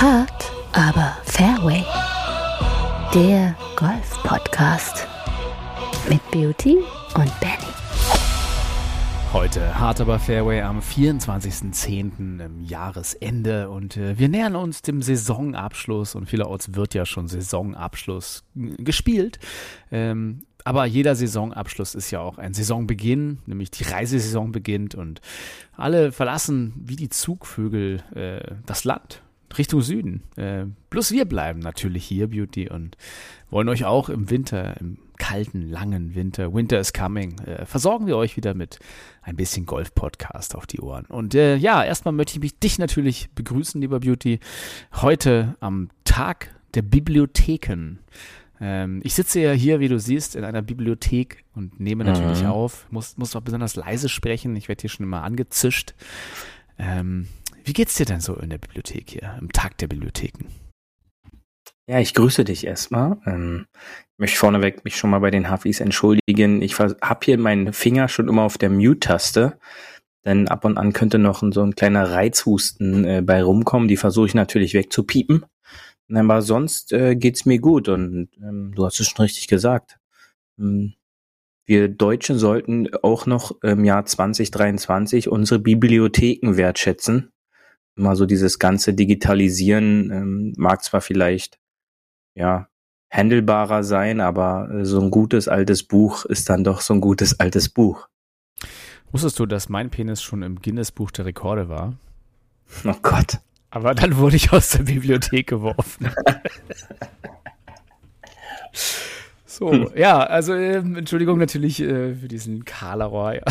Hard, aber Fairway. Der Golf-Podcast mit Beauty und Benny. Heute hart aber Fairway am 24.10. im Jahresende und äh, wir nähern uns dem Saisonabschluss und vielerorts wird ja schon Saisonabschluss gespielt. Ähm, aber jeder Saisonabschluss ist ja auch ein Saisonbeginn, nämlich die Reisesaison beginnt und alle verlassen wie die Zugvögel äh, das Land Richtung Süden. Äh, plus wir bleiben natürlich hier, Beauty, und wollen euch auch im Winter, im kalten, langen Winter, Winter is coming, äh, versorgen wir euch wieder mit ein bisschen Golf-Podcast auf die Ohren. Und äh, ja, erstmal möchte ich mich dich natürlich begrüßen, lieber Beauty, heute am Tag der Bibliotheken. Ähm, ich sitze ja hier, wie du siehst, in einer Bibliothek und nehme natürlich mhm. auf, muss, muss auch besonders leise sprechen, ich werde hier schon immer angezischt. Ähm, wie geht's dir denn so in der Bibliothek hier, im Tag der Bibliotheken? Ja, ich grüße dich erstmal. Ähm, ich möchte vorneweg mich schon mal bei den Hafis entschuldigen. Ich habe hier meinen Finger schon immer auf der Mute-Taste, denn ab und an könnte noch so ein kleiner Reizhusten äh, bei rumkommen. Die versuche ich natürlich wegzupiepen. Aber sonst äh, geht's mir gut und ähm, du hast es schon richtig gesagt. Ähm, wir Deutschen sollten auch noch im Jahr 2023 unsere Bibliotheken wertschätzen immer so dieses ganze Digitalisieren ähm, mag zwar vielleicht ja handelbarer sein, aber äh, so ein gutes altes Buch ist dann doch so ein gutes altes Buch. Wusstest du, dass mein Penis schon im Guinness-Buch der Rekorde war? Oh Gott. Aber dann wurde ich aus der Bibliothek geworfen. so, hm. ja, also äh, Entschuldigung natürlich äh, für diesen Kalaroy. Ja.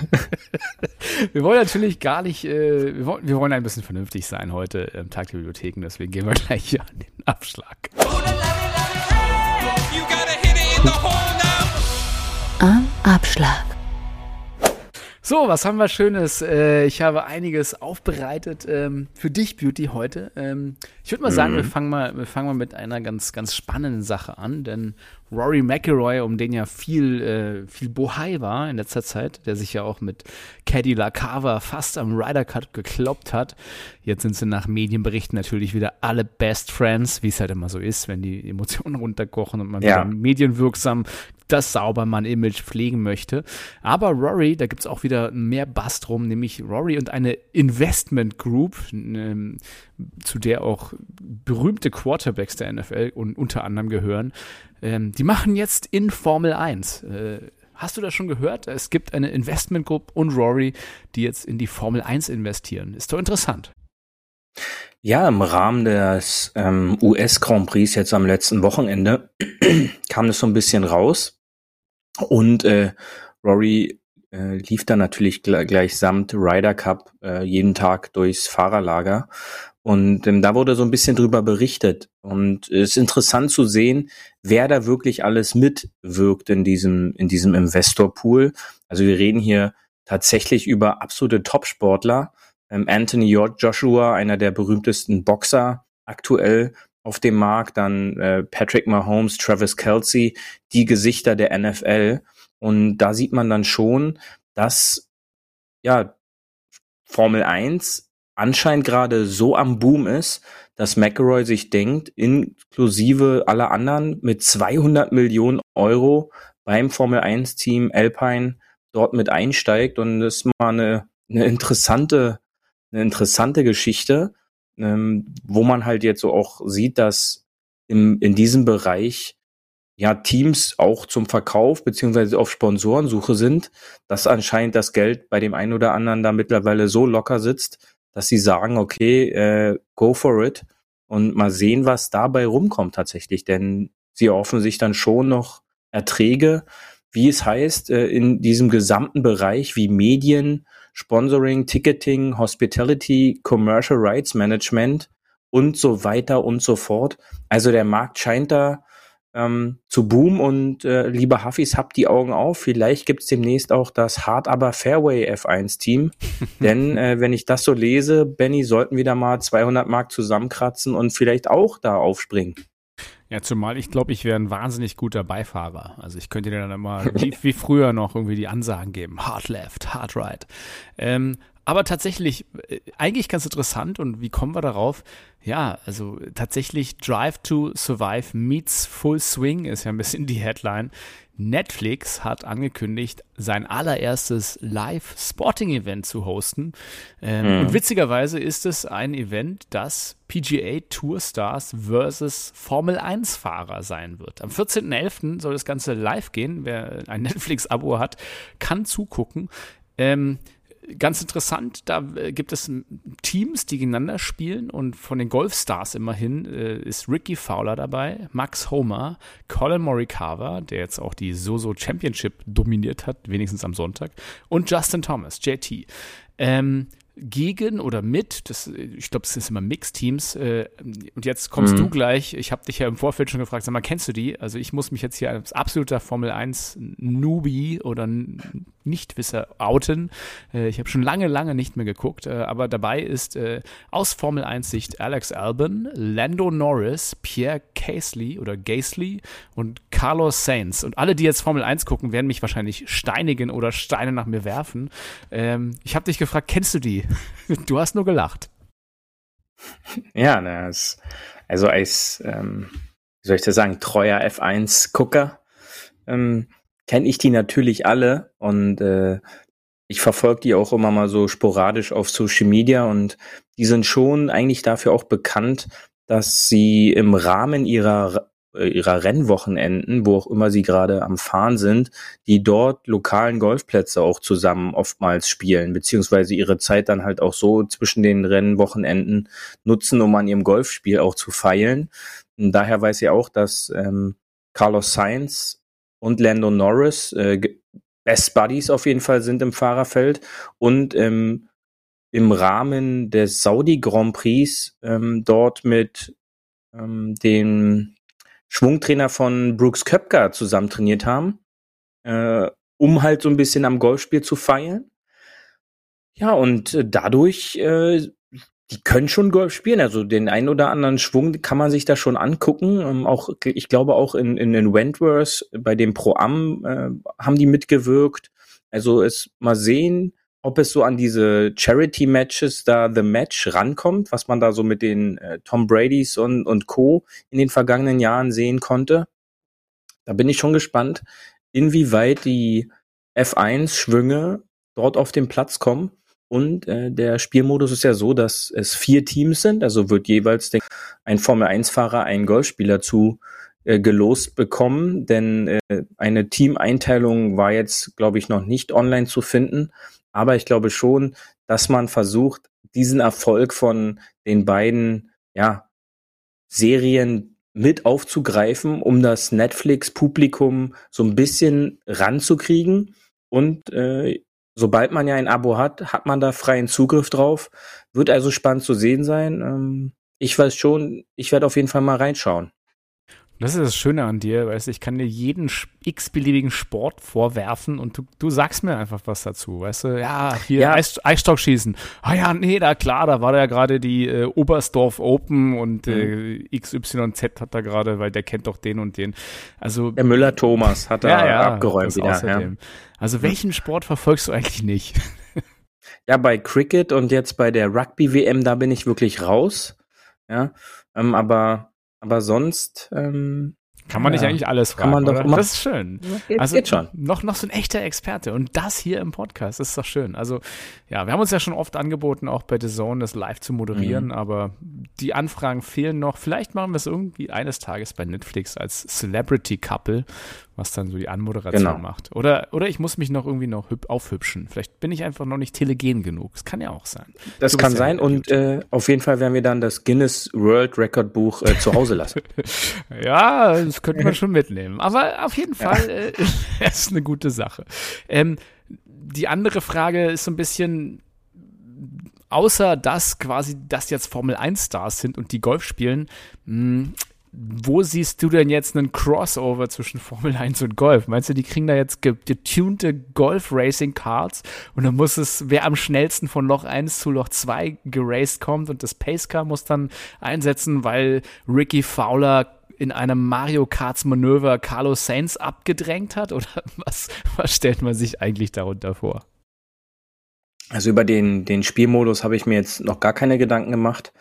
wir wollen natürlich gar nicht, äh, wir, wollen, wir wollen ein bisschen vernünftig sein heute im Tag der Bibliotheken, deswegen gehen wir gleich hier an den Abschlag. Am Abschlag. So, was haben wir Schönes? Äh, ich habe einiges aufbereitet ähm, für dich, Beauty, heute. Ähm, ich würde mal sagen, mhm. wir fangen mal, wir fangen mal mit einer ganz, ganz spannenden Sache an, denn Rory McIlroy, um den ja viel, äh, viel Bohai war in letzter Zeit, der sich ja auch mit Caddy LaCava fast am Ryder Cut gekloppt hat. Jetzt sind sie nach Medienberichten natürlich wieder alle Best Friends, wie es halt immer so ist, wenn die Emotionen runterkochen und man ja. wieder medienwirksam das Saubermann-Image pflegen möchte. Aber Rory, da gibt es auch wieder mehr Bass drum, nämlich Rory und eine Investment Group, ähm, zu der auch berühmte Quarterbacks der NFL und unter anderem gehören, ähm, die machen jetzt in Formel 1. Äh, hast du das schon gehört? Es gibt eine Investment Group und Rory, die jetzt in die Formel 1 investieren. Ist doch interessant. Ja, im Rahmen des ähm, US Grand Prix jetzt am letzten Wochenende kam das so ein bisschen raus. Und äh, Rory äh, lief dann natürlich gl gleich samt Ryder Cup äh, jeden Tag durchs Fahrerlager und ähm, da wurde so ein bisschen drüber berichtet. Und es ist interessant zu sehen, wer da wirklich alles mitwirkt in diesem, in diesem Investorpool. Also wir reden hier tatsächlich über absolute Topsportler. Ähm, Anthony Joshua, einer der berühmtesten Boxer aktuell auf dem Markt, dann äh, Patrick Mahomes, Travis Kelsey, die Gesichter der NFL. Und da sieht man dann schon, dass ja Formel 1 anscheinend gerade so am Boom ist, dass McElroy sich denkt, inklusive aller anderen mit 200 Millionen Euro beim Formel 1 Team Alpine dort mit einsteigt. Und das ist mal eine, eine interessante, eine interessante Geschichte, ähm, wo man halt jetzt so auch sieht, dass im, in diesem Bereich ja Teams auch zum Verkauf beziehungsweise auf Sponsorensuche sind, dass anscheinend das Geld bei dem einen oder anderen da mittlerweile so locker sitzt, dass sie sagen, okay, äh, go for it und mal sehen, was dabei rumkommt tatsächlich. Denn sie erhoffen sich dann schon noch Erträge, wie es heißt, äh, in diesem gesamten Bereich wie Medien, Sponsoring, Ticketing, Hospitality, Commercial Rights Management und so weiter und so fort. Also der Markt scheint da ähm, zu Boom und äh, liebe Huffis, habt die Augen auf. Vielleicht gibt's demnächst auch das Hard aber Fairway F1-Team. Denn äh, wenn ich das so lese, Benny, sollten wir da mal 200 Mark zusammenkratzen und vielleicht auch da aufspringen. Ja, zumal ich glaube, ich wäre ein wahnsinnig guter Beifahrer. Also ich könnte dir dann immer wie, wie früher noch irgendwie die Ansagen geben. Hard left, hard right. Ähm, Aber tatsächlich, äh, eigentlich ganz interessant und wie kommen wir darauf? Ja, also tatsächlich Drive to Survive meets Full Swing ist ja ein bisschen die Headline. Netflix hat angekündigt, sein allererstes Live-Sporting-Event zu hosten. Ähm, mhm. Und witzigerweise ist es ein Event, das PGA Tour Stars versus Formel 1-Fahrer sein wird. Am 14.11. soll das Ganze live gehen. Wer ein Netflix-Abo hat, kann zugucken. Ähm, ganz interessant, da äh, gibt es Teams, die gegeneinander spielen und von den Golfstars immerhin äh, ist Ricky Fowler dabei, Max Homer, Colin Morikawa, der jetzt auch die Soso Championship dominiert hat, wenigstens am Sonntag, und Justin Thomas, JT. Ähm, gegen oder mit, das, ich glaube, es ist immer Mixteams. Äh, und jetzt kommst mhm. du gleich. Ich habe dich ja im Vorfeld schon gefragt, sag mal, kennst du die? Also ich muss mich jetzt hier als absoluter Formel 1 Newbie oder Nichtwisser outen. Äh, ich habe schon lange, lange nicht mehr geguckt, äh, aber dabei ist äh, aus Formel 1 Sicht Alex Albon, Lando Norris, Pierre Casely oder Gasly und Carlos Sainz. Und alle, die jetzt Formel 1 gucken, werden mich wahrscheinlich steinigen oder Steine nach mir werfen. Ähm, ich habe dich gefragt, kennst du die? Du hast nur gelacht. Ja, das, also als, ähm, wie soll ich das sagen, treuer F1-Gucker ähm, kenne ich die natürlich alle und äh, ich verfolge die auch immer mal so sporadisch auf Social Media und die sind schon eigentlich dafür auch bekannt, dass sie im Rahmen ihrer ihrer Rennwochenenden, wo auch immer sie gerade am Fahren sind, die dort lokalen Golfplätze auch zusammen oftmals spielen, beziehungsweise ihre Zeit dann halt auch so zwischen den Rennwochenenden nutzen, um an ihrem Golfspiel auch zu feilen. Und daher weiß sie auch, dass ähm, Carlos Sainz und Lando Norris äh, Best Buddies auf jeden Fall sind im Fahrerfeld und ähm, im Rahmen des Saudi Grand Prix ähm, dort mit ähm, den Schwungtrainer von Brooks Köpker zusammen trainiert haben, äh, um halt so ein bisschen am Golfspiel zu feiern. Ja, und äh, dadurch, äh, die können schon Golf spielen. Also den einen oder anderen Schwung kann man sich da schon angucken. Ähm, auch, ich glaube auch in, in, in Wentworth bei dem Pro Am äh, haben die mitgewirkt. Also es mal sehen, ob es so an diese Charity-Matches da The Match rankommt, was man da so mit den äh, Tom Bradys und, und Co. in den vergangenen Jahren sehen konnte. Da bin ich schon gespannt, inwieweit die F1-Schwünge dort auf den Platz kommen. Und äh, der Spielmodus ist ja so, dass es vier Teams sind, also wird jeweils ein Formel-1-Fahrer einen Golfspieler zu äh, gelost bekommen, denn äh, eine Teameinteilung war jetzt, glaube ich, noch nicht online zu finden. Aber ich glaube schon, dass man versucht, diesen Erfolg von den beiden, ja, Serien mit aufzugreifen, um das Netflix-Publikum so ein bisschen ranzukriegen. Und äh, sobald man ja ein Abo hat, hat man da freien Zugriff drauf. Wird also spannend zu sehen sein. Ähm, ich weiß schon, ich werde auf jeden Fall mal reinschauen. Das ist das Schöne an dir, weißt du, ich kann dir jeden x-beliebigen Sport vorwerfen und du, du sagst mir einfach was dazu, weißt du, ja, hier ja. Eis, Eisstockschießen. Ah ja, nee, da klar, da war ja gerade die äh, Oberstdorf Open und mhm. äh, XYZ hat da gerade, weil der kennt doch den und den. Also Der Müller Thomas hat da ja, ja, abgeräumt wieder. Ja. Also welchen Sport verfolgst du eigentlich nicht? ja, bei Cricket und jetzt bei der Rugby WM, da bin ich wirklich raus. Ja, ähm, aber aber sonst ähm, kann man ja, nicht eigentlich alles fragen, kann man doch oder? Das ist schön. Ja, geht, also geht schon. Noch, noch so ein echter Experte und das hier im Podcast, das ist doch schön. Also ja, wir haben uns ja schon oft angeboten, auch bei The Zone das live zu moderieren, mhm. aber die Anfragen fehlen noch. Vielleicht machen wir es irgendwie eines Tages bei Netflix als Celebrity Couple, was dann so die Anmoderation genau. macht. Oder, oder ich muss mich noch irgendwie noch aufhübschen. Vielleicht bin ich einfach noch nicht telegen genug. Das kann ja auch sein. Das kann ja sein und äh, auf jeden Fall werden wir dann das Guinness World Record Buch äh, zu Hause lassen. ja, das könnte man schon mitnehmen. Aber auf jeden Fall ja. äh, ist eine gute Sache. Ähm, die andere Frage ist so ein bisschen, außer dass quasi das jetzt Formel 1 Stars sind und die Golf spielen, mh, hm, wo siehst du denn jetzt einen Crossover zwischen Formel 1 und Golf? Meinst du, die kriegen da jetzt getunte Golf-Racing-Cards und dann muss es, wer am schnellsten von Loch 1 zu Loch 2 geraced kommt und das Pacecar muss dann einsetzen, weil Ricky Fowler in einem Mario Karts Manöver Carlos Sainz abgedrängt hat? Oder was, was stellt man sich eigentlich darunter vor? Also über den, den Spielmodus habe ich mir jetzt noch gar keine Gedanken gemacht.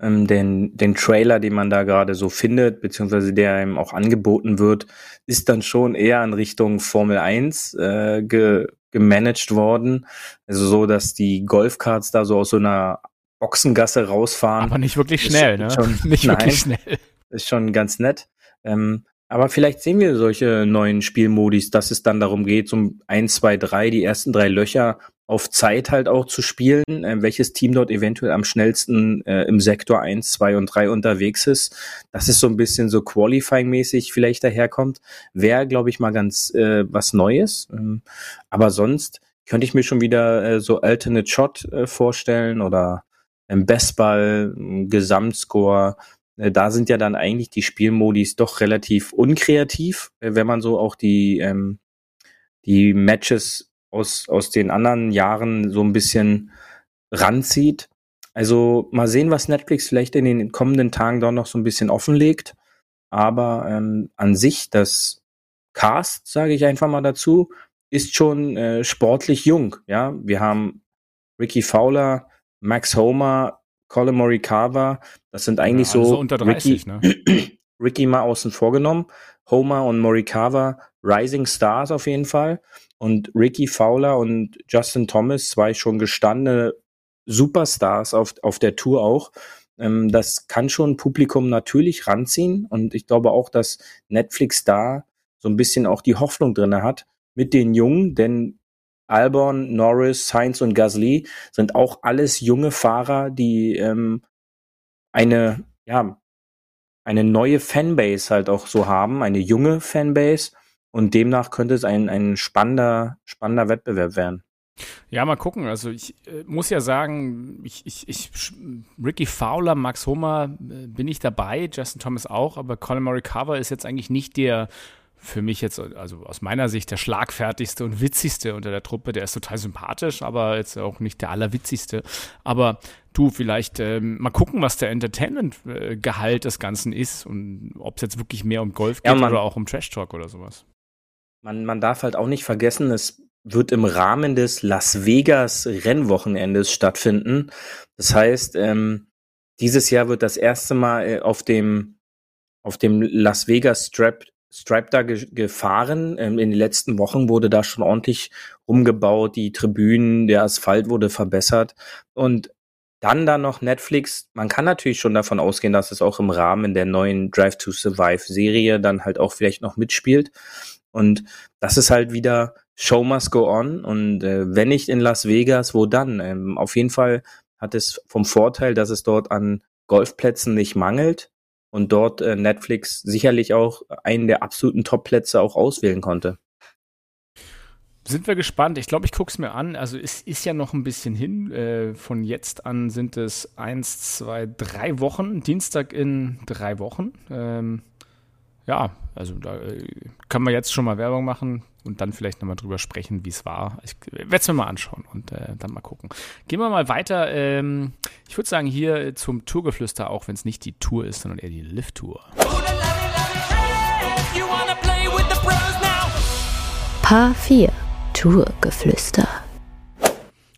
Ähm, den, den Trailer, den man da gerade so findet, beziehungsweise der einem auch angeboten wird, ist dann schon eher in Richtung Formel 1 äh, ge, gemanagt worden. Also so, dass die Golfkarts da so aus so einer Boxengasse rausfahren. Aber nicht wirklich schnell, ne? Schon, nicht nein, wirklich schnell. Ist schon ganz nett. Ähm, aber vielleicht sehen wir solche neuen Spielmodis, dass es dann darum geht, so ein, zwei, drei, die ersten drei Löcher auf Zeit halt auch zu spielen, äh, welches Team dort eventuell am schnellsten äh, im Sektor eins, zwei und drei unterwegs ist. Das ist so ein bisschen so Qualifying-mäßig vielleicht daherkommt. Wäre, glaube ich, mal ganz äh, was Neues. Ähm, aber sonst könnte ich mir schon wieder äh, so Alternate Shot äh, vorstellen oder im Bestball, Gesamtscore. Äh, da sind ja dann eigentlich die Spielmodis doch relativ unkreativ, äh, wenn man so auch die, ähm, die Matches aus, aus den anderen Jahren so ein bisschen ranzieht. Also mal sehen, was Netflix vielleicht in den kommenden Tagen doch noch so ein bisschen offenlegt. Aber ähm, an sich, das Cast, sage ich einfach mal dazu, ist schon äh, sportlich jung. Ja, wir haben Ricky Fowler, Max Homer, Colin Morikawa. Das sind eigentlich ja, so, so unter 30, Ricky, ne? Ricky mal außen vorgenommen. Homer und Morikawa Rising Stars auf jeden Fall. Und Ricky Fowler und Justin Thomas, zwei schon gestandene Superstars auf, auf der Tour auch. Ähm, das kann schon Publikum natürlich ranziehen. Und ich glaube auch, dass Netflix da so ein bisschen auch die Hoffnung drinne hat mit den Jungen, denn Albon, Norris, Sainz und Gasly sind auch alles junge Fahrer, die ähm, eine, ja, eine neue Fanbase halt auch so haben, eine junge Fanbase und demnach könnte es ein, ein spannender, spannender Wettbewerb werden. Ja, mal gucken. Also ich äh, muss ja sagen, ich, ich, ich, Ricky Fowler, Max Homer äh, bin ich dabei, Justin Thomas auch, aber Colin Morikawa ist jetzt eigentlich nicht der für mich jetzt, also aus meiner Sicht, der schlagfertigste und witzigste unter der Truppe. Der ist total sympathisch, aber jetzt auch nicht der allerwitzigste. Aber du, vielleicht ähm, mal gucken, was der Entertainment-Gehalt des Ganzen ist und ob es jetzt wirklich mehr um Golf geht ja, oder auch um Trash Talk oder sowas. Man, man darf halt auch nicht vergessen, es wird im Rahmen des Las Vegas Rennwochenendes stattfinden. Das heißt, ähm, dieses Jahr wird das erste Mal äh, auf dem auf dem Las Vegas Strap Stripe da ge gefahren. Ähm, in den letzten Wochen wurde da schon ordentlich rumgebaut, die Tribünen, der Asphalt wurde verbessert und dann da noch Netflix. Man kann natürlich schon davon ausgehen, dass es auch im Rahmen der neuen Drive to Survive Serie dann halt auch vielleicht noch mitspielt. Und das ist halt wieder Show must go on. Und äh, wenn nicht in Las Vegas, wo dann? Ähm, auf jeden Fall hat es vom Vorteil, dass es dort an Golfplätzen nicht mangelt und dort äh, Netflix sicherlich auch einen der absoluten Top-Plätze auch auswählen konnte. Sind wir gespannt. Ich glaube, ich gucke es mir an. Also es ist ja noch ein bisschen hin. Äh, von jetzt an sind es eins, zwei, drei Wochen. Dienstag in drei Wochen. Ähm, ja, also da äh, kann man jetzt schon mal Werbung machen und dann vielleicht nochmal drüber sprechen, wie es war. Ich werde es mir mal anschauen und äh, dann mal gucken. Gehen wir mal weiter. Ähm, ich würde sagen, hier zum Tourgeflüster, auch wenn es nicht die Tour ist, sondern eher die Lift-Tour. Paar 4 Tourgeflüster.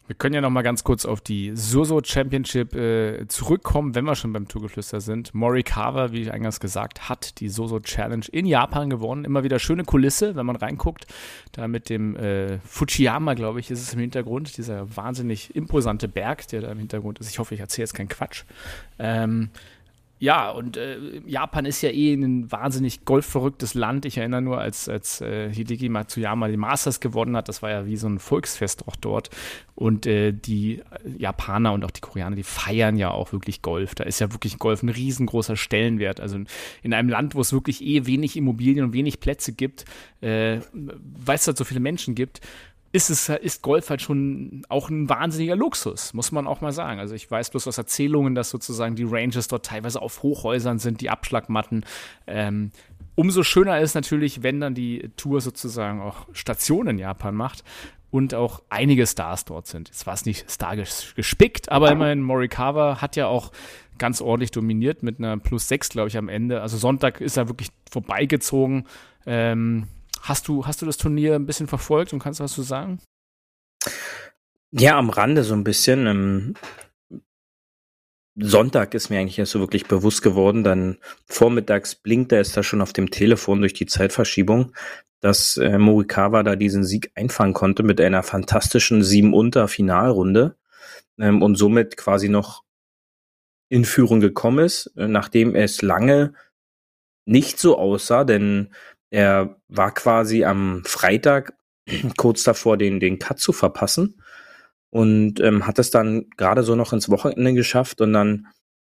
Wir können ja noch mal ganz kurz auf die Soso Championship äh, zurückkommen, wenn wir schon beim Tourgeflüster sind. Morikawa, wie ich eingangs gesagt, hat die Soso Challenge in Japan gewonnen. Immer wieder schöne Kulisse, wenn man reinguckt. Da mit dem äh, Fujiyama, glaube ich, ist es im Hintergrund. Dieser wahnsinnig imposante Berg, der da im Hintergrund ist. Ich hoffe, ich erzähle jetzt keinen Quatsch. Ähm, ja, und äh, Japan ist ja eh ein wahnsinnig golfverrücktes Land. Ich erinnere nur, als, als äh, Hideki Matsuyama die Masters gewonnen hat, das war ja wie so ein Volksfest auch dort. Und äh, die Japaner und auch die Koreaner, die feiern ja auch wirklich Golf. Da ist ja wirklich Golf ein riesengroßer Stellenwert. Also in einem Land, wo es wirklich eh wenig Immobilien und wenig Plätze gibt, äh, weil es halt so viele Menschen gibt, ist es ist Golf halt schon auch ein wahnsinniger Luxus, muss man auch mal sagen. Also ich weiß bloß aus Erzählungen, dass sozusagen die Ranges dort teilweise auf Hochhäusern sind, die Abschlagmatten. Ähm, umso schöner ist natürlich, wenn dann die Tour sozusagen auch Stationen in Japan macht und auch einige Stars dort sind. Jetzt war es nicht stargisch gespickt, aber immerhin Morikawa hat ja auch ganz ordentlich dominiert mit einer Plus 6, glaube ich, am Ende. Also Sonntag ist er wirklich vorbeigezogen. Ähm, Hast du, hast du das Turnier ein bisschen verfolgt und kannst was zu sagen? Ja, am Rande so ein bisschen. Ähm, Sonntag ist mir eigentlich erst so wirklich bewusst geworden, dann vormittags blinkt er es da schon auf dem Telefon durch die Zeitverschiebung, dass äh, Morikawa da diesen Sieg einfangen konnte mit einer fantastischen sieben unter Finalrunde ähm, und somit quasi noch in Führung gekommen ist, äh, nachdem es lange nicht so aussah, denn er war quasi am Freitag kurz davor, den, den Cut zu verpassen und ähm, hat es dann gerade so noch ins Wochenende geschafft und dann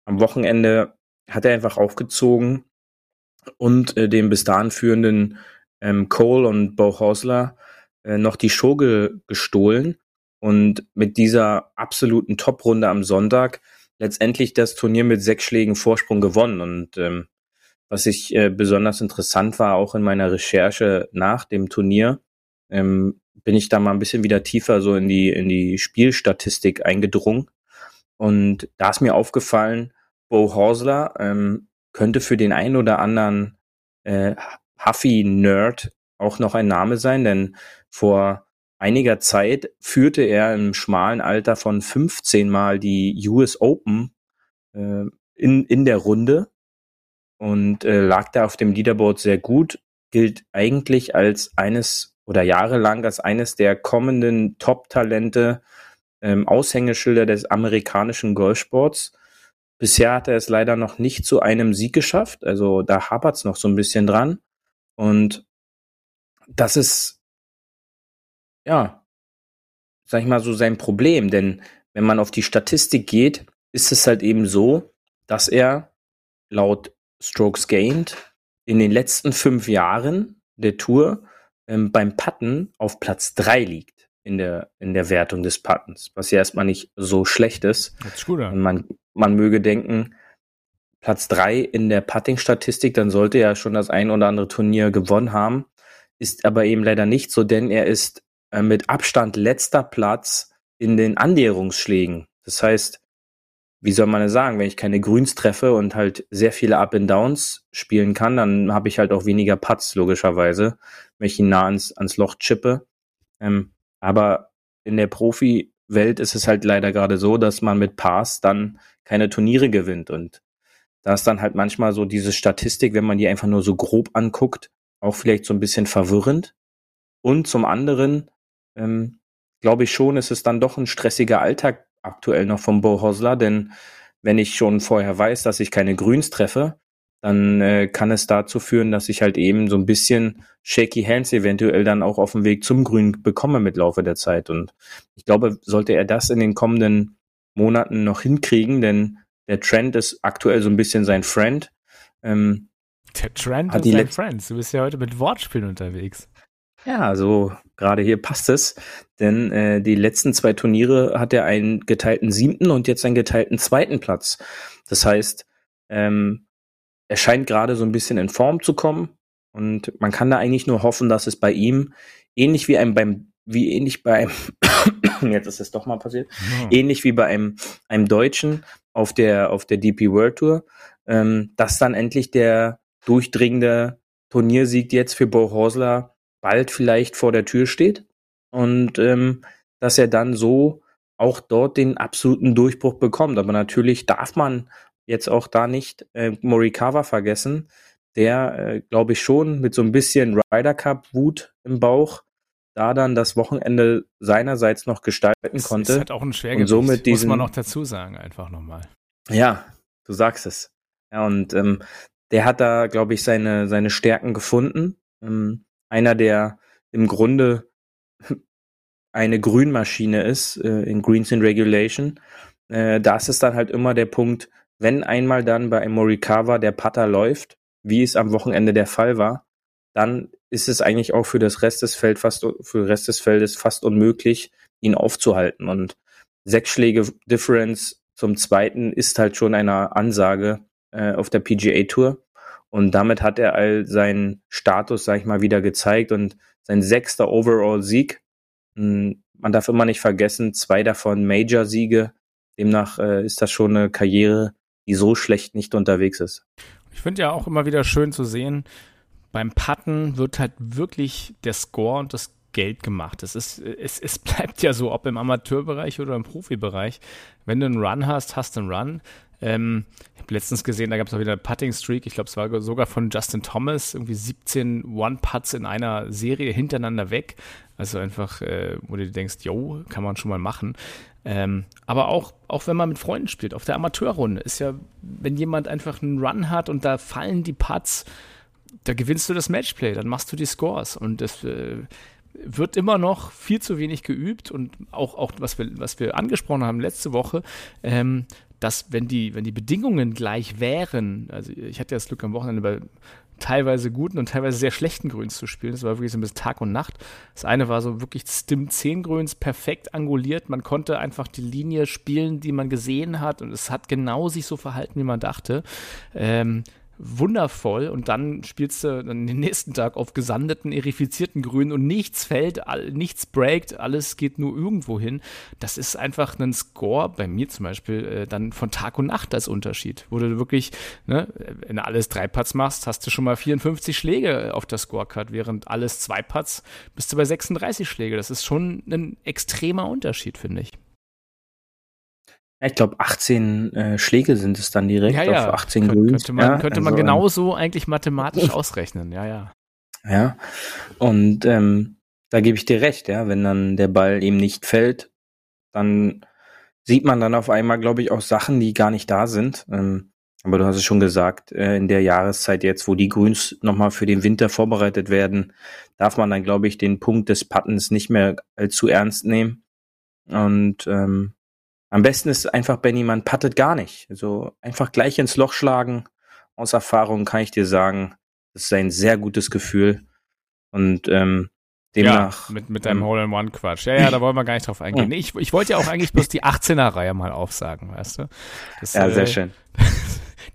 am Wochenende hat er einfach aufgezogen und äh, dem bis dahin führenden ähm, Cole und Bo Hosler äh, noch die Show ge gestohlen und mit dieser absoluten Top-Runde am Sonntag letztendlich das Turnier mit sechs Schlägen Vorsprung gewonnen und ähm, was ich äh, besonders interessant war, auch in meiner Recherche nach dem Turnier, ähm, bin ich da mal ein bisschen wieder tiefer so in die, in die Spielstatistik eingedrungen. Und da ist mir aufgefallen, Bo Horsler ähm, könnte für den einen oder anderen äh, Huffy-Nerd auch noch ein Name sein, denn vor einiger Zeit führte er im schmalen Alter von 15 Mal die US Open äh, in, in der Runde und äh, lag da auf dem Leaderboard sehr gut, gilt eigentlich als eines oder jahrelang als eines der kommenden Top-Talente, ähm, Aushängeschilder des amerikanischen Golfsports. Bisher hat er es leider noch nicht zu einem Sieg geschafft, also da hapert es noch so ein bisschen dran. Und das ist, ja, sag ich mal so sein Problem, denn wenn man auf die Statistik geht, ist es halt eben so, dass er laut Strokes Gained in den letzten fünf Jahren der Tour ähm, beim Putten auf Platz drei liegt in der, in der Wertung des Puttens, was ja erstmal nicht so schlecht ist. Ist gut, ja. man, man möge denken, Platz drei in der Putting-Statistik, dann sollte er schon das ein oder andere Turnier gewonnen haben. Ist aber eben leider nicht so, denn er ist äh, mit Abstand letzter Platz in den Annäherungsschlägen. Das heißt, wie soll man es sagen, wenn ich keine Grüns treffe und halt sehr viele Up and Downs spielen kann, dann habe ich halt auch weniger Putts, logischerweise, wenn ich ihn nah ans, ans Loch chippe. Ähm, aber in der Profi-Welt ist es halt leider gerade so, dass man mit Pass dann keine Turniere gewinnt. Und da ist dann halt manchmal so diese Statistik, wenn man die einfach nur so grob anguckt, auch vielleicht so ein bisschen verwirrend. Und zum anderen ähm, glaube ich schon, ist es dann doch ein stressiger Alltag aktuell noch vom Bo Hosler, denn wenn ich schon vorher weiß, dass ich keine Grüns treffe, dann äh, kann es dazu führen, dass ich halt eben so ein bisschen shaky hands eventuell dann auch auf dem Weg zum Grün bekomme mit Laufe der Zeit. Und ich glaube, sollte er das in den kommenden Monaten noch hinkriegen, denn der Trend ist aktuell so ein bisschen sein Friend. Ähm, der Trend ist sein Friend. Du bist ja heute mit Wortspielen unterwegs. Ja, so gerade hier passt es, denn äh, die letzten zwei Turniere hat er einen geteilten siebten und jetzt einen geteilten zweiten Platz. Das heißt, ähm, er scheint gerade so ein bisschen in Form zu kommen und man kann da eigentlich nur hoffen, dass es bei ihm ähnlich wie einem beim wie ähnlich bei einem jetzt ist es doch mal passiert ja. ähnlich wie bei einem einem Deutschen auf der auf der DP World Tour, ähm, dass dann endlich der durchdringende Turniersieg jetzt für Bo Horsler bald vielleicht vor der Tür steht und ähm, dass er dann so auch dort den absoluten Durchbruch bekommt. Aber natürlich darf man jetzt auch da nicht äh, Morikawa vergessen, der, äh, glaube ich, schon mit so ein bisschen Ryder Cup-Wut im Bauch da dann das Wochenende seinerseits noch gestalten das konnte. Das ist halt auch ein Schwergewicht, und somit diesen, muss man noch dazu sagen, einfach nochmal. Ja, du sagst es. Ja, und ähm, der hat da, glaube ich, seine, seine Stärken gefunden. Ähm, einer, der im Grunde eine Grünmaschine ist äh, in Greens in Regulation. Äh, da ist dann halt immer der Punkt, wenn einmal dann bei Morikawa der Putter läuft, wie es am Wochenende der Fall war, dann ist es eigentlich auch für das Rest des Feld fast für den Rest des Feldes fast unmöglich, ihn aufzuhalten. Und sechs Schläge Difference zum zweiten ist halt schon eine Ansage äh, auf der PGA Tour. Und damit hat er all seinen Status, sag ich mal, wieder gezeigt und sein sechster Overall-Sieg. Hm, man darf immer nicht vergessen, zwei davon Major-Siege. Demnach äh, ist das schon eine Karriere, die so schlecht nicht unterwegs ist. Ich finde ja auch immer wieder schön zu sehen, beim Putten wird halt wirklich der Score und das Geld gemacht. Es, ist, es, es bleibt ja so, ob im Amateurbereich oder im Profibereich. Wenn du einen Run hast, hast du einen Run. Ähm, ich habe letztens gesehen, da gab es auch wieder eine Putting Streak. Ich glaube, es war sogar von Justin Thomas. Irgendwie 17 One-Putts in einer Serie hintereinander weg. Also einfach, äh, wo du denkst, yo, kann man schon mal machen. Ähm, aber auch, auch wenn man mit Freunden spielt, auf der Amateurrunde ist ja, wenn jemand einfach einen Run hat und da fallen die Putts, da gewinnst du das Matchplay, dann machst du die Scores und das äh, wird immer noch viel zu wenig geübt und auch, auch was, wir, was wir angesprochen haben letzte Woche, ähm, dass wenn die, wenn die Bedingungen gleich wären, also ich hatte ja das Glück am Wochenende bei teilweise guten und teilweise sehr schlechten Grüns zu spielen. Das war wirklich so ein bisschen Tag und Nacht. Das eine war so wirklich Stim 10 Grüns, perfekt anguliert. Man konnte einfach die Linie spielen, die man gesehen hat und es hat genau sich so verhalten, wie man dachte. Ähm, wundervoll und dann spielst du dann den nächsten Tag auf gesandeten, irifizierten Grün und nichts fällt, nichts breakt, alles geht nur irgendwo hin. Das ist einfach ein Score, bei mir zum Beispiel, äh, dann von Tag und Nacht als Unterschied. Wo du wirklich, ne, wenn du alles drei Putts machst, hast du schon mal 54 Schläge auf der Scorecard, während alles zwei Putts bist du bei 36 Schläge. Das ist schon ein extremer Unterschied, finde ich. Ich glaube, 18 äh, Schläge sind es dann direkt ja, ja. auf 18 Kön Grüns. Könnte man, ja, könnte also, man genauso eigentlich mathematisch ausrechnen, ja, ja. Ja, und ähm, da gebe ich dir recht, ja, wenn dann der Ball eben nicht fällt, dann sieht man dann auf einmal, glaube ich, auch Sachen, die gar nicht da sind. Ähm, aber du hast es schon gesagt, äh, in der Jahreszeit jetzt, wo die Grüns nochmal für den Winter vorbereitet werden, darf man dann, glaube ich, den Punkt des Puttens nicht mehr allzu ernst nehmen. Und ähm, am besten ist einfach, Benny, man puttet gar nicht. Also einfach gleich ins Loch schlagen. Aus Erfahrung kann ich dir sagen, das ist ein sehr gutes Gefühl. Und ähm, demnach. Ja, mit, mit deinem ähm, Hole-in-One-Quatsch. Ja, ja, da wollen wir gar nicht drauf eingehen. Ich, ich wollte ja auch eigentlich bloß die 18er-Reihe mal aufsagen, weißt du? Das, ja, sehr äh, schön.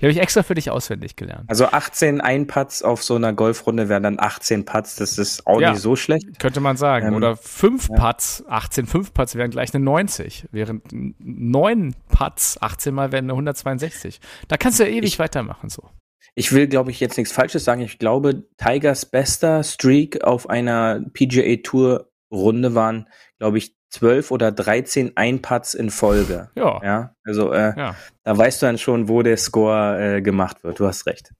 Die habe ich extra für dich auswendig gelernt. Also 18 Einputts auf so einer Golfrunde wären dann 18 Putts. Das ist auch ja, nicht so schlecht. Könnte man sagen. Ähm, Oder 5 ja. Putts, 18 5 Putts wären gleich eine 90. Während 9 Putts, 18 mal wären eine 162. Da kannst du ja ewig ich, weitermachen so. Ich will, glaube ich, jetzt nichts Falsches sagen. Ich glaube, Tigers bester Streak auf einer PGA Tour Runde waren, glaube ich, zwölf oder dreizehn Einputts in Folge. Ja. Ja. Also äh, ja. da weißt du dann schon, wo der Score äh, gemacht wird. Du hast recht.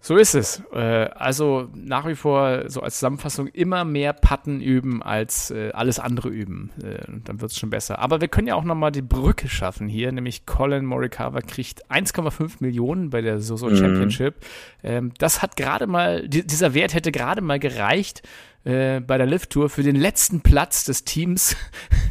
So ist es. Äh, also nach wie vor so als Zusammenfassung immer mehr Patten üben als äh, alles andere üben. Äh, dann wird es schon besser. Aber wir können ja auch nochmal die Brücke schaffen hier, nämlich Colin Morikawa kriegt 1,5 Millionen bei der Soso mhm. Championship. Ähm, das hat gerade mal, dieser Wert hätte gerade mal gereicht, äh, bei der Lift Tour für den letzten Platz des Teams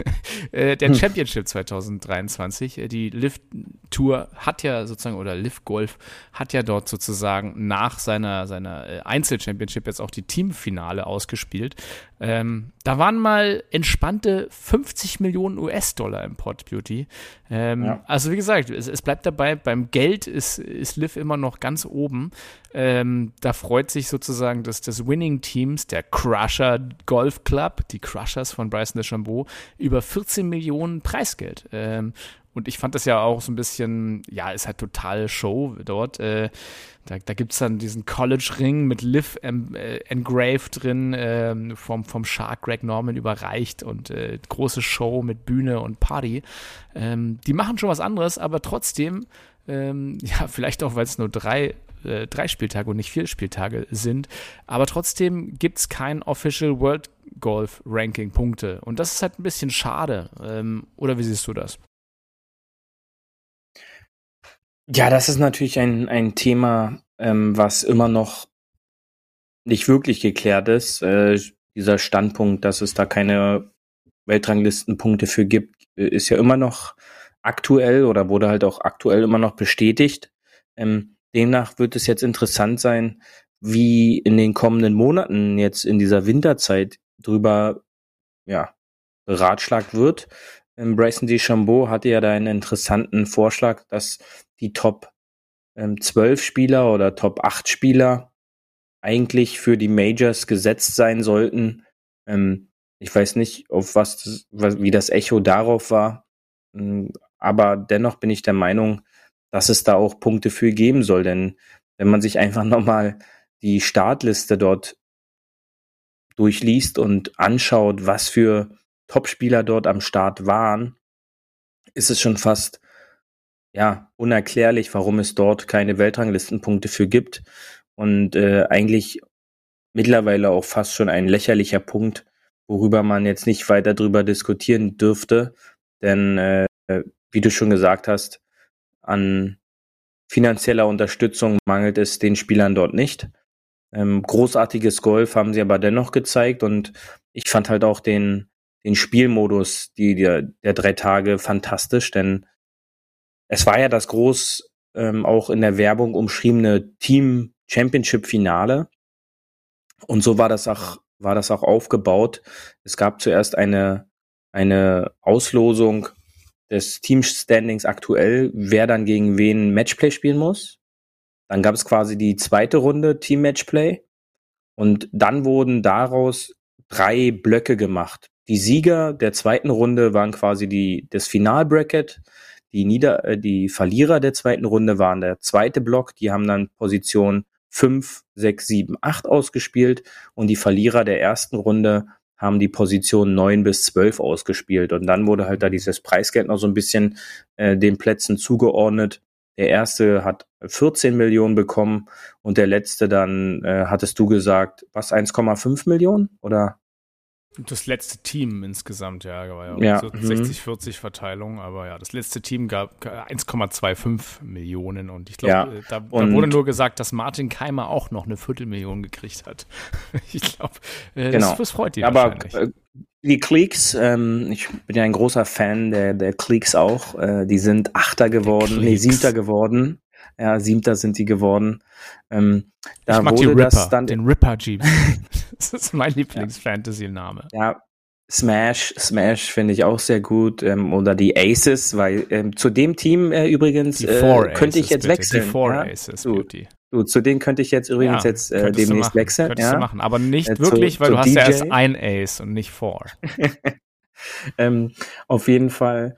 äh, der hm. Championship 2023. Äh, die Lift Tour hat ja sozusagen, oder Lift Golf hat ja dort sozusagen nach seiner, seiner äh, Einzel-Championship jetzt auch die Teamfinale ausgespielt. Ähm, da waren mal entspannte 50 Millionen US-Dollar im Pot Beauty. Ähm, ja. Also wie gesagt, es, es, bleibt dabei, beim Geld ist, ist Liv immer noch ganz oben. Ähm, da freut sich sozusagen das, das Winning-Teams, der Crusher Golf Club, die Crushers von Bryson DeChambeau, über 14 Millionen Preisgeld. Ähm, und ich fand das ja auch so ein bisschen, ja, ist halt totale Show dort. Äh, da da gibt es dann diesen College-Ring mit Liv em, äh, engraved drin, äh, vom, vom Shark Greg Norman überreicht und äh, große Show mit Bühne und Party. Ähm, die machen schon was anderes, aber trotzdem, ähm, ja, vielleicht auch, weil es nur drei äh, drei Spieltage und nicht vier Spieltage sind. Aber trotzdem gibt es kein Official World Golf Ranking Punkte. Und das ist halt ein bisschen schade. Ähm, oder wie siehst du das? Ja, das ist natürlich ein, ein Thema, ähm, was immer noch nicht wirklich geklärt ist. Äh, dieser Standpunkt, dass es da keine Weltranglistenpunkte für gibt, äh, ist ja immer noch aktuell oder wurde halt auch aktuell immer noch bestätigt. Ähm, demnach wird es jetzt interessant sein, wie in den kommenden Monaten jetzt in dieser Winterzeit drüber ja, beratschlagt wird. Ähm, Bryson DeChambeau hatte ja da einen interessanten Vorschlag, dass die Top ähm, 12 Spieler oder Top 8 Spieler eigentlich für die Majors gesetzt sein sollten. Ähm, ich weiß nicht, auf was, wie das Echo darauf war. Ähm, aber dennoch bin ich der Meinung, dass es da auch Punkte für geben soll. Denn wenn man sich einfach nochmal die Startliste dort durchliest und anschaut, was für Topspieler dort am Start waren, ist es schon fast ja unerklärlich, warum es dort keine Weltranglistenpunkte für gibt und äh, eigentlich mittlerweile auch fast schon ein lächerlicher Punkt, worüber man jetzt nicht weiter drüber diskutieren dürfte, denn äh, wie du schon gesagt hast, an finanzieller Unterstützung mangelt es den Spielern dort nicht. Ähm, großartiges Golf haben sie aber dennoch gezeigt und ich fand halt auch den, den Spielmodus die, der, der drei Tage fantastisch, denn es war ja das groß ähm, auch in der Werbung umschriebene Team Championship Finale und so war das auch war das auch aufgebaut. Es gab zuerst eine eine Auslosung des Team-Standings aktuell, wer dann gegen wen Matchplay spielen muss. Dann gab es quasi die zweite Runde Team-Matchplay. Und dann wurden daraus drei Blöcke gemacht. Die Sieger der zweiten Runde waren quasi die, das Finalbracket. Die, Nieder äh, die Verlierer der zweiten Runde waren der zweite Block. Die haben dann Position 5, 6, 7, 8 ausgespielt. Und die Verlierer der ersten Runde haben die Position 9 bis 12 ausgespielt. Und dann wurde halt da dieses Preisgeld noch so ein bisschen äh, den Plätzen zugeordnet. Der erste hat 14 Millionen bekommen und der letzte dann, äh, hattest du gesagt, was, 1,5 Millionen? Oder? Das letzte Team insgesamt, ja, war ja, ja. so 60-40 mhm. Verteilung, aber ja, das letzte Team gab 1,25 Millionen und ich glaube, ja. Äh, da, da, wurde nur gesagt, dass Martin Keimer auch noch eine Viertelmillion gekriegt hat. ich glaube, äh, genau. das, freut ihn Aber äh, die Cleaks, ähm, ich bin ja ein großer Fan der, der Cleaks auch, äh, die sind Achter geworden, nee, Siebter geworden. Ja, Siebter sind die geworden. Ähm, da ich mag wurde Ripper, das dann den Ripper Jeep. das ist mein Lieblings-Fantasy-Name. Ja, Smash, Smash finde ich auch sehr gut. Ähm, oder die Aces, weil ähm, zu dem Team äh, übrigens äh, könnte ich jetzt bitte. wechseln. Die Four ja? Aces, du, du, zu denen könnte ich jetzt übrigens ja, jetzt äh, demnächst wechseln. Könntest ja? du machen, aber nicht äh, wirklich, zu, weil zu du hast DJ. ja erst ein Ace und nicht Four. ähm, auf jeden Fall,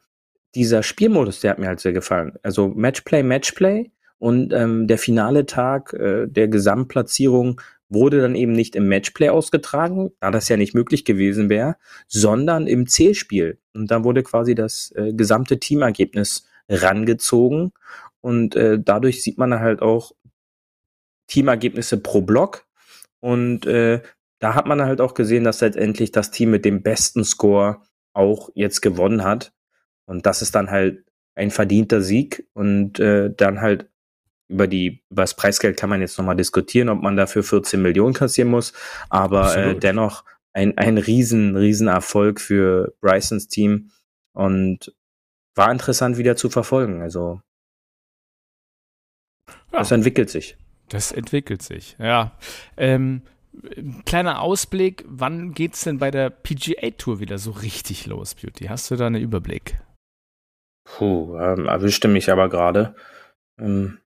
dieser Spielmodus, der hat mir halt sehr gefallen. Also Matchplay, Matchplay und ähm, der finale Tag äh, der Gesamtplatzierung wurde dann eben nicht im Matchplay ausgetragen, da das ja nicht möglich gewesen wäre, sondern im Zählspiel. Und da wurde quasi das äh, gesamte Teamergebnis rangezogen. Und äh, dadurch sieht man halt auch Teamergebnisse pro Block. Und äh, da hat man halt auch gesehen, dass letztendlich das Team mit dem besten Score auch jetzt gewonnen hat. Und das ist dann halt ein verdienter Sieg und äh, dann halt über die über das Preisgeld kann man jetzt nochmal diskutieren, ob man dafür 14 Millionen kassieren muss, aber äh, dennoch ein, ein riesen, riesen Erfolg für Brysons Team und war interessant wieder zu verfolgen. Also ja. das entwickelt sich. Das entwickelt sich, ja. Ähm, kleiner Ausblick, wann geht's denn bei der PGA Tour wieder so richtig los, Beauty? Hast du da einen Überblick? Puh, ähm, erwischte mich aber gerade. Ähm,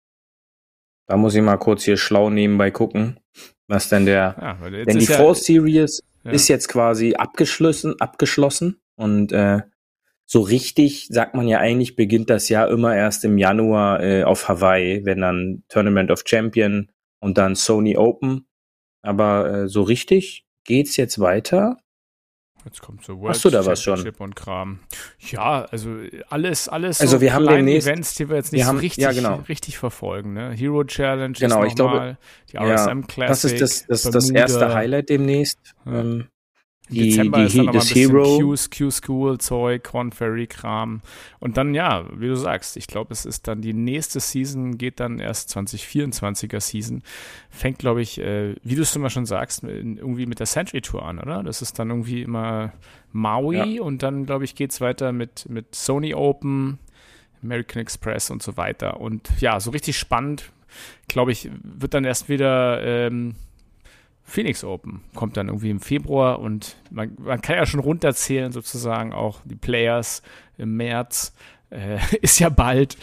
da muss ich mal kurz hier schlau nebenbei gucken, was denn der. Ja, denn die ja, Fall Series ja. ist jetzt quasi abgeschlossen, abgeschlossen und äh, so richtig sagt man ja eigentlich beginnt das Jahr immer erst im Januar äh, auf Hawaii, wenn dann Tournament of Champion und dann Sony Open. Aber äh, so richtig geht's jetzt weiter Jetzt kommt so World Hast du da was schon? und Kram. Ja, also alles, alles also so wir haben demnächst, Events, die wir jetzt nicht wir haben, so richtig, ja, genau. richtig verfolgen. Ne? Hero Challenge genau, ist ich glaube, die RSM ja, Classic. Das ist das, das, das erste Highlight demnächst. Ja. Ähm, die, Dezember die, ist dann nochmal ein bisschen Q-School-Zeug, Corn Ferry-Kram. Und dann, ja, wie du sagst, ich glaube, es ist dann die nächste Season, geht dann erst 2024er Season. Fängt, glaube ich, äh, wie du es immer schon sagst, irgendwie mit der Century Tour an, oder? Das ist dann irgendwie immer Maui ja. und dann, glaube ich, geht es weiter mit, mit Sony Open, American Express und so weiter. Und ja, so richtig spannend, glaube ich, wird dann erst wieder ähm, Phoenix Open kommt dann irgendwie im Februar und man, man kann ja schon runterzählen, sozusagen auch die Players im März. Äh, ist ja bald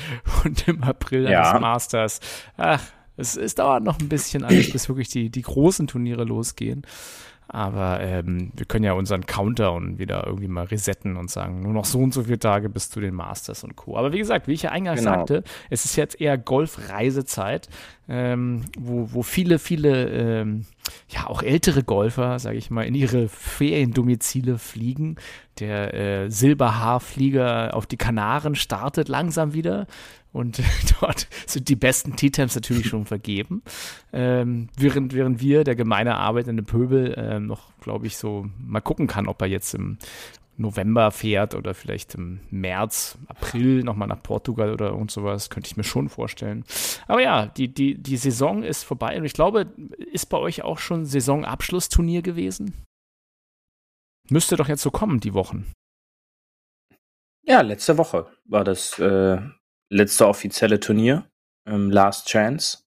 und im April ja. das Masters. Ach, es, es dauert noch ein bisschen alles, bis wirklich die, die großen Turniere losgehen. Aber ähm, wir können ja unseren Counter und wieder irgendwie mal resetten und sagen, nur noch so und so viele Tage bis zu den Masters und Co. Aber wie gesagt, wie ich ja eingangs genau. sagte, es ist jetzt eher Golfreisezeit. Ähm, wo, wo viele, viele, ähm, ja, auch ältere Golfer, sage ich mal, in ihre Feriendomizile fliegen. Der äh, Silberhaarflieger auf die Kanaren startet langsam wieder und dort sind die besten T-Temps natürlich schon vergeben. Ähm, während, während wir, der gemeine arbeitende Pöbel, äh, noch, glaube ich, so mal gucken kann, ob er jetzt im November fährt oder vielleicht im März, April nochmal nach Portugal oder irgend sowas, könnte ich mir schon vorstellen. Aber ja, die, die, die Saison ist vorbei und ich glaube, ist bei euch auch schon Saisonabschlussturnier gewesen? Müsste doch jetzt so kommen, die Wochen. Ja, letzte Woche war das äh, letzte offizielle Turnier, ähm, Last Chance.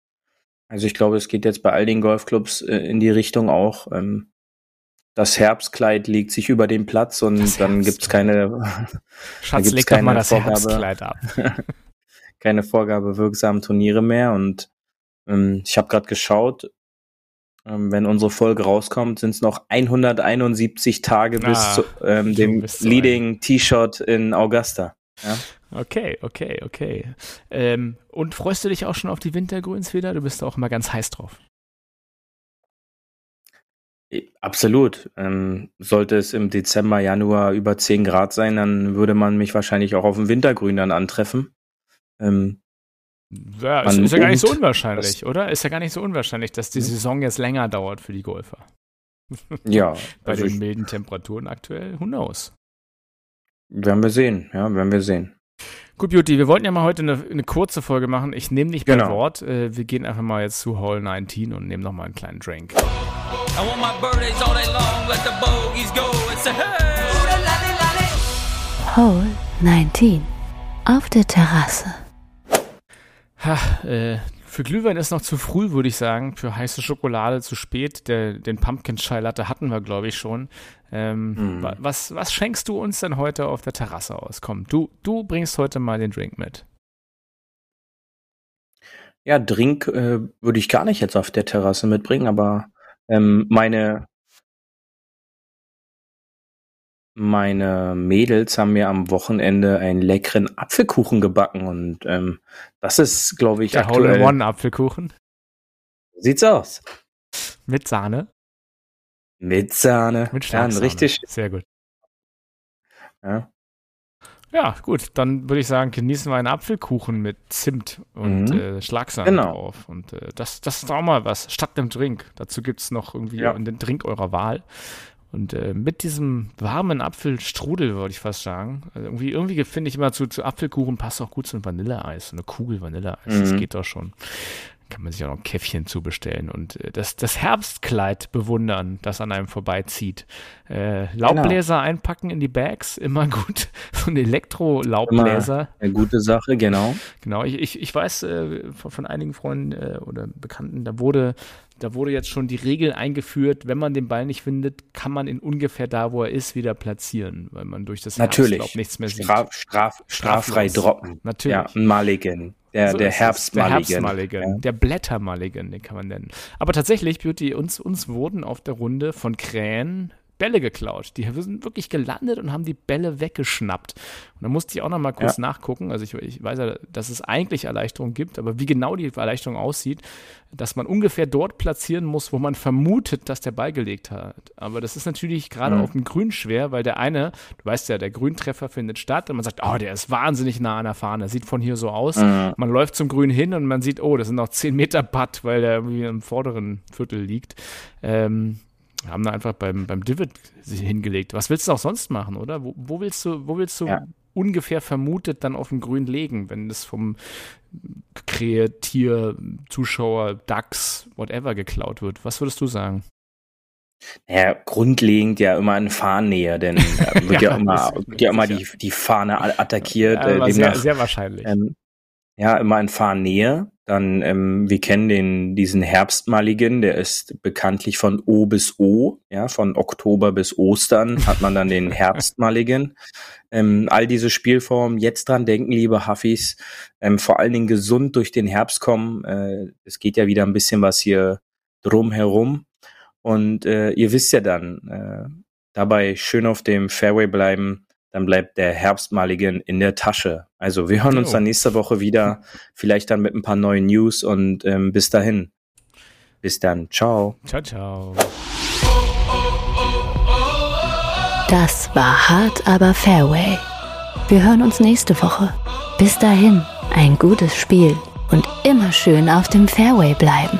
Also ich glaube, es geht jetzt bei all den Golfclubs äh, in die Richtung auch. Ähm, das Herbstkleid legt sich über den Platz und das dann gibt es keine. Schatz, leg doch mal das Vorgabe, Herbstkleid ab. keine Vorgabe wirksamen Turniere mehr. Und ähm, ich habe gerade geschaut, ähm, wenn unsere Folge rauskommt, sind es noch 171 Tage bis ah, zu ähm, dem Leading T-Shirt in Augusta. Ja? Okay, okay, okay. Ähm, und freust du dich auch schon auf die Wintergrüns wieder? Du bist auch immer ganz heiß drauf. Absolut. Ähm, sollte es im Dezember, Januar über 10 Grad sein, dann würde man mich wahrscheinlich auch auf dem Wintergrün dann antreffen. Ähm, ja, ist, ist, ja gar nicht so unwahrscheinlich, oder? Ist ja gar nicht so unwahrscheinlich, dass die? Saison jetzt länger dauert für die Golfer. Ja. Bei also den milden Temperaturen aktuell, who knows? Werden wir sehen, ja, werden wir sehen. Gut, Beauty, wir wollten ja mal heute eine, eine kurze Folge machen. Ich nehme nicht beim genau. Wort. Äh, wir gehen einfach mal jetzt zu Hall 19 und nehmen noch mal einen kleinen Drink. Hole 19 auf der Terrasse. Ha, äh, für Glühwein ist noch zu früh, würde ich sagen. Für heiße Schokolade zu spät. Der, den Pumpkin Chai Latte hatten wir, glaube ich, schon. Ähm, mhm. was, was schenkst du uns denn heute auf der Terrasse aus? Komm, du, du bringst heute mal den Drink mit. Ja, Drink äh, würde ich gar nicht jetzt auf der Terrasse mitbringen, aber ähm, meine meine Mädels haben mir am Wochenende einen leckeren Apfelkuchen gebacken und ähm, das ist, glaube ich, der aktuell. Hole-in-One Apfelkuchen. Sieht's aus. Mit Sahne. Mit Sahne. Mit Starksahne. Ja, richtig. Sehr gut. Ja. Ja, gut, dann würde ich sagen, genießen wir einen Apfelkuchen mit Zimt und mhm. äh, Schlagsahne genau. drauf. Und äh, das, das ist auch mal was, statt dem Drink. Dazu gibt es noch irgendwie ja. den Drink eurer Wahl. Und äh, mit diesem warmen Apfelstrudel, würde ich fast sagen. Also irgendwie, irgendwie finde ich immer zu, zu Apfelkuchen passt auch gut so ein Vanilleeis, so eine Kugel Vanilleeis. Mhm. Das geht doch schon kann man sich auch noch ein Käffchen zubestellen und äh, das, das Herbstkleid bewundern, das an einem vorbeizieht. Äh, Laubbläser genau. einpacken in die Bags, immer gut. So ein Elektro-Laubbläser. Eine gute Sache, genau. Genau, ich, ich, ich weiß äh, von, von, einigen Freunden äh, oder Bekannten, da wurde da wurde jetzt schon die Regel eingeführt, wenn man den Ball nicht findet, kann man ihn ungefähr da, wo er ist, wieder platzieren, weil man durch das Natürlich. nichts mehr sieht. Straf, straf, straffrei droppen. Natürlich. Ja, ein Mulligan. Der, so der Herbstmulligan. Der Herbstmulligan. Ja. Der Blättermulligan, den kann man nennen. Aber tatsächlich, Beauty, uns, uns wurden auf der Runde von Krähen Bälle geklaut. Die sind wirklich gelandet und haben die Bälle weggeschnappt. Und da musste ich auch noch mal kurz ja. nachgucken. Also ich, ich, weiß ja, dass es eigentlich Erleichterungen gibt, aber wie genau die Erleichterung aussieht, dass man ungefähr dort platzieren muss, wo man vermutet, dass der Ball gelegt hat. Aber das ist natürlich gerade mhm. auf dem Grün schwer, weil der eine, du weißt ja, der Grüntreffer findet statt und man sagt, oh, der ist wahnsinnig nah an der Fahne. Sieht von hier so aus. Mhm. Man läuft zum Grün hin und man sieht, oh, das sind noch 10 Meter Putt, weil der irgendwie im vorderen Viertel liegt. Ähm, haben da einfach beim, beim Divid hingelegt. Was willst du auch sonst machen, oder? Wo, wo willst du, wo willst du ja. ungefähr vermutet dann auf dem Grün legen, wenn das vom Krähe, Tier, Zuschauer, Dachs, whatever geklaut wird? Was würdest du sagen? Naja, grundlegend ja immer in Fahnnähe, denn äh, wird ja, ja immer, wird ja immer die, die Fahne attackiert. Ja, äh, sehr, sehr wahrscheinlich. Ähm, ja, immer in Fahnnähe. Dann, ähm, wir kennen den, diesen Herbstmaligen, der ist bekanntlich von O bis O, ja, von Oktober bis Ostern hat man dann den Herbstmaligen. Ähm, all diese Spielformen, jetzt dran denken, liebe Huffis, ähm, vor allen Dingen gesund durch den Herbst kommen. Äh, es geht ja wieder ein bisschen was hier drumherum. Und äh, ihr wisst ja dann, äh, dabei schön auf dem Fairway bleiben, dann bleibt der Herbstmaligen in der Tasche. Also wir hören uns dann nächste Woche wieder, vielleicht dann mit ein paar neuen News und ähm, bis dahin. Bis dann. Ciao. Ciao, ciao. Das war hart, aber Fairway. Wir hören uns nächste Woche. Bis dahin, ein gutes Spiel und immer schön auf dem Fairway bleiben.